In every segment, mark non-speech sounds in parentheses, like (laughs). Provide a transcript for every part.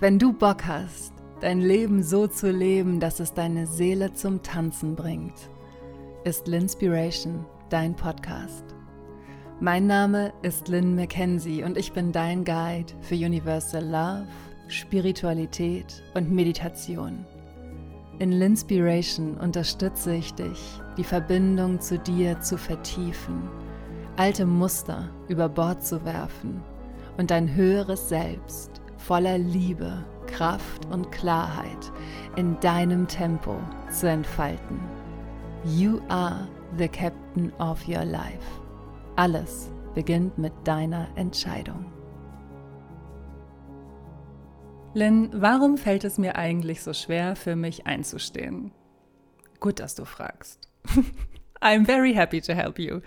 Wenn du Bock hast, dein Leben so zu leben, dass es deine Seele zum Tanzen bringt, ist Linspiration dein Podcast. Mein Name ist Lynn McKenzie und ich bin dein Guide für Universal Love, Spiritualität und Meditation. In Linspiration unterstütze ich dich, die Verbindung zu dir zu vertiefen, alte Muster über Bord zu werfen und dein höheres Selbst voller Liebe, Kraft und Klarheit in deinem Tempo zu entfalten. You are the captain of your life. Alles beginnt mit deiner Entscheidung. Lynn, warum fällt es mir eigentlich so schwer, für mich einzustehen? Gut, dass du fragst. (laughs) I'm very happy to help you.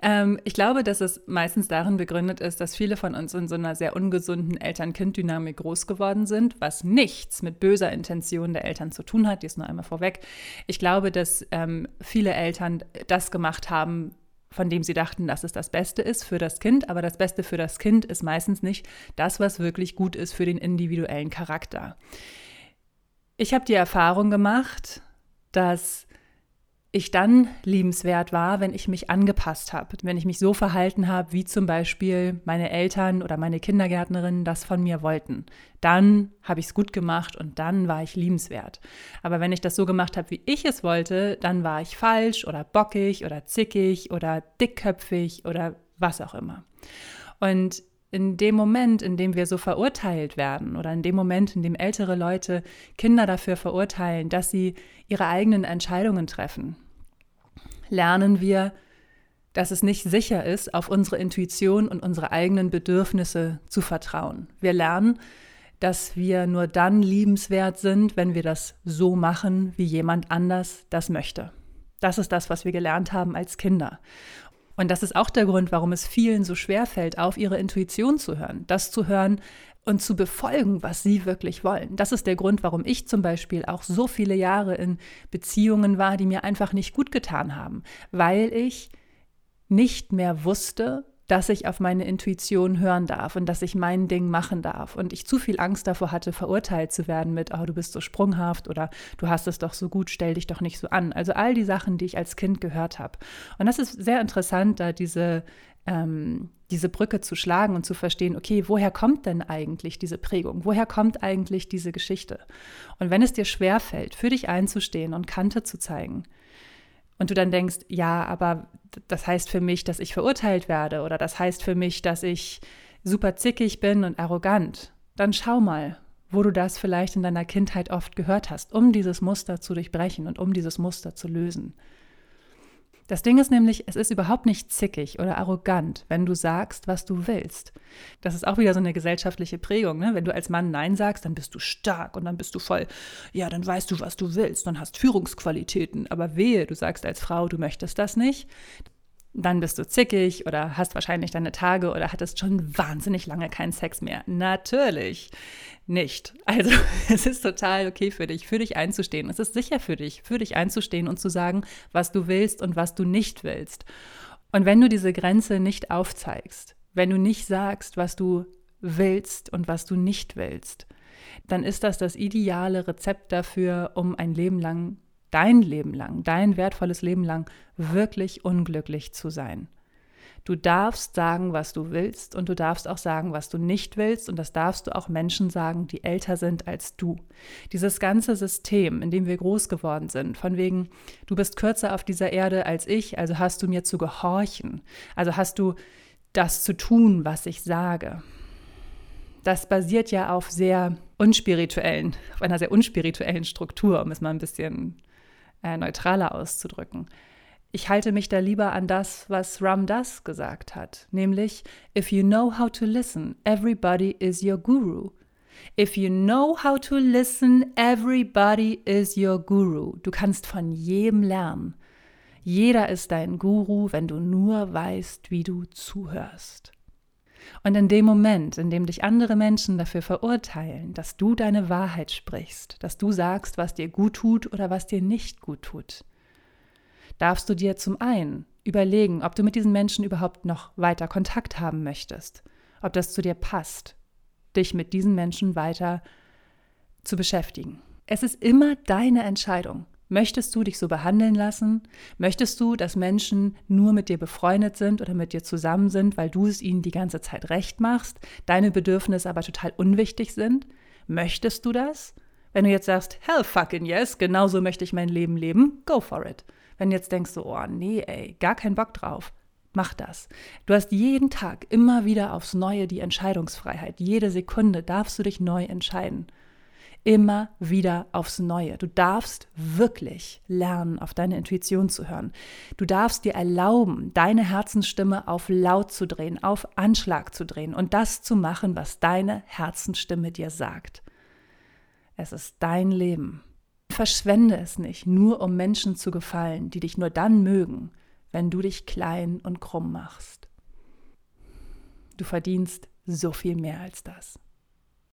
Ähm, ich glaube, dass es meistens darin begründet ist, dass viele von uns in so einer sehr ungesunden Eltern-Kind-Dynamik groß geworden sind, was nichts mit böser Intention der Eltern zu tun hat. Die ist nur einmal vorweg. Ich glaube, dass ähm, viele Eltern das gemacht haben, von dem sie dachten, dass es das Beste ist für das Kind, aber das Beste für das Kind ist meistens nicht das, was wirklich gut ist für den individuellen Charakter. Ich habe die Erfahrung gemacht, dass ich dann liebenswert war, wenn ich mich angepasst habe, wenn ich mich so verhalten habe, wie zum Beispiel meine Eltern oder meine Kindergärtnerinnen das von mir wollten. Dann habe ich es gut gemacht und dann war ich liebenswert. Aber wenn ich das so gemacht habe, wie ich es wollte, dann war ich falsch oder bockig oder zickig oder dickköpfig oder was auch immer. Und in dem Moment, in dem wir so verurteilt werden oder in dem Moment, in dem ältere Leute Kinder dafür verurteilen, dass sie ihre eigenen Entscheidungen treffen, lernen wir, dass es nicht sicher ist, auf unsere Intuition und unsere eigenen Bedürfnisse zu vertrauen. Wir lernen, dass wir nur dann liebenswert sind, wenn wir das so machen, wie jemand anders das möchte. Das ist das, was wir gelernt haben als Kinder. Und das ist auch der Grund, warum es vielen so schwer fällt, auf ihre Intuition zu hören, das zu hören und zu befolgen, was sie wirklich wollen. Das ist der Grund, warum ich zum Beispiel auch so viele Jahre in Beziehungen war, die mir einfach nicht gut getan haben, weil ich nicht mehr wusste, dass ich auf meine Intuition hören darf und dass ich mein Ding machen darf. Und ich zu viel Angst davor hatte, verurteilt zu werden mit, oh, du bist so sprunghaft oder du hast es doch so gut, stell dich doch nicht so an. Also all die Sachen, die ich als Kind gehört habe. Und das ist sehr interessant, da diese, ähm, diese Brücke zu schlagen und zu verstehen, okay, woher kommt denn eigentlich diese Prägung? Woher kommt eigentlich diese Geschichte? Und wenn es dir schwerfällt, für dich einzustehen und Kante zu zeigen, und du dann denkst, ja, aber das heißt für mich, dass ich verurteilt werde oder das heißt für mich, dass ich super zickig bin und arrogant, dann schau mal, wo du das vielleicht in deiner Kindheit oft gehört hast, um dieses Muster zu durchbrechen und um dieses Muster zu lösen. Das Ding ist nämlich, es ist überhaupt nicht zickig oder arrogant, wenn du sagst, was du willst. Das ist auch wieder so eine gesellschaftliche Prägung. Ne? Wenn du als Mann Nein sagst, dann bist du stark und dann bist du voll, ja, dann weißt du, was du willst und hast Führungsqualitäten. Aber wehe, du sagst als Frau, du möchtest das nicht, dann bist du zickig oder hast wahrscheinlich deine Tage oder hattest schon wahnsinnig lange keinen Sex mehr. Natürlich nicht. Also (laughs) es ist total okay für dich, für dich einzustehen. Es ist sicher für dich, für dich einzustehen und zu sagen, was du willst und was du nicht willst. Und wenn du diese Grenze nicht aufzeigst, wenn du nicht sagst, was du willst und was du nicht willst, dann ist das das ideale Rezept dafür, um ein Leben lang dein Leben lang, dein wertvolles Leben lang wirklich unglücklich zu sein. Du darfst sagen, was du willst und du darfst auch sagen, was du nicht willst und das darfst du auch Menschen sagen, die älter sind als du. Dieses ganze System, in dem wir groß geworden sind, von wegen, du bist kürzer auf dieser Erde als ich, also hast du mir zu gehorchen, also hast du das zu tun, was ich sage. Das basiert ja auf sehr unspirituellen, auf einer sehr unspirituellen Struktur, um es mal ein bisschen äh, neutraler auszudrücken. Ich halte mich da lieber an das, was Ram Das gesagt hat, nämlich If you know how to listen, everybody is your guru. If you know how to listen, everybody is your guru. Du kannst von jedem lernen. Jeder ist dein Guru, wenn du nur weißt, wie du zuhörst. Und in dem Moment, in dem dich andere Menschen dafür verurteilen, dass du deine Wahrheit sprichst, dass du sagst, was dir gut tut oder was dir nicht gut tut, darfst du dir zum einen überlegen, ob du mit diesen Menschen überhaupt noch weiter Kontakt haben möchtest, ob das zu dir passt. dich mit diesen Menschen weiter zu beschäftigen. Es ist immer deine Entscheidung. Möchtest du dich so behandeln lassen? Möchtest du, dass Menschen nur mit dir befreundet sind oder mit dir zusammen sind, weil du es ihnen die ganze Zeit recht machst, deine Bedürfnisse aber total unwichtig sind? Möchtest du das? Wenn du jetzt sagst, hell fucking yes, genauso möchte ich mein Leben leben, go for it. Wenn du jetzt denkst, so, oh nee, ey, gar keinen Bock drauf, mach das. Du hast jeden Tag immer wieder aufs Neue die Entscheidungsfreiheit. Jede Sekunde darfst du dich neu entscheiden immer wieder aufs Neue. Du darfst wirklich lernen, auf deine Intuition zu hören. Du darfst dir erlauben, deine Herzensstimme auf laut zu drehen, auf Anschlag zu drehen und das zu machen, was deine Herzensstimme dir sagt. Es ist dein Leben. Verschwende es nicht, nur um Menschen zu gefallen, die dich nur dann mögen, wenn du dich klein und krumm machst. Du verdienst so viel mehr als das.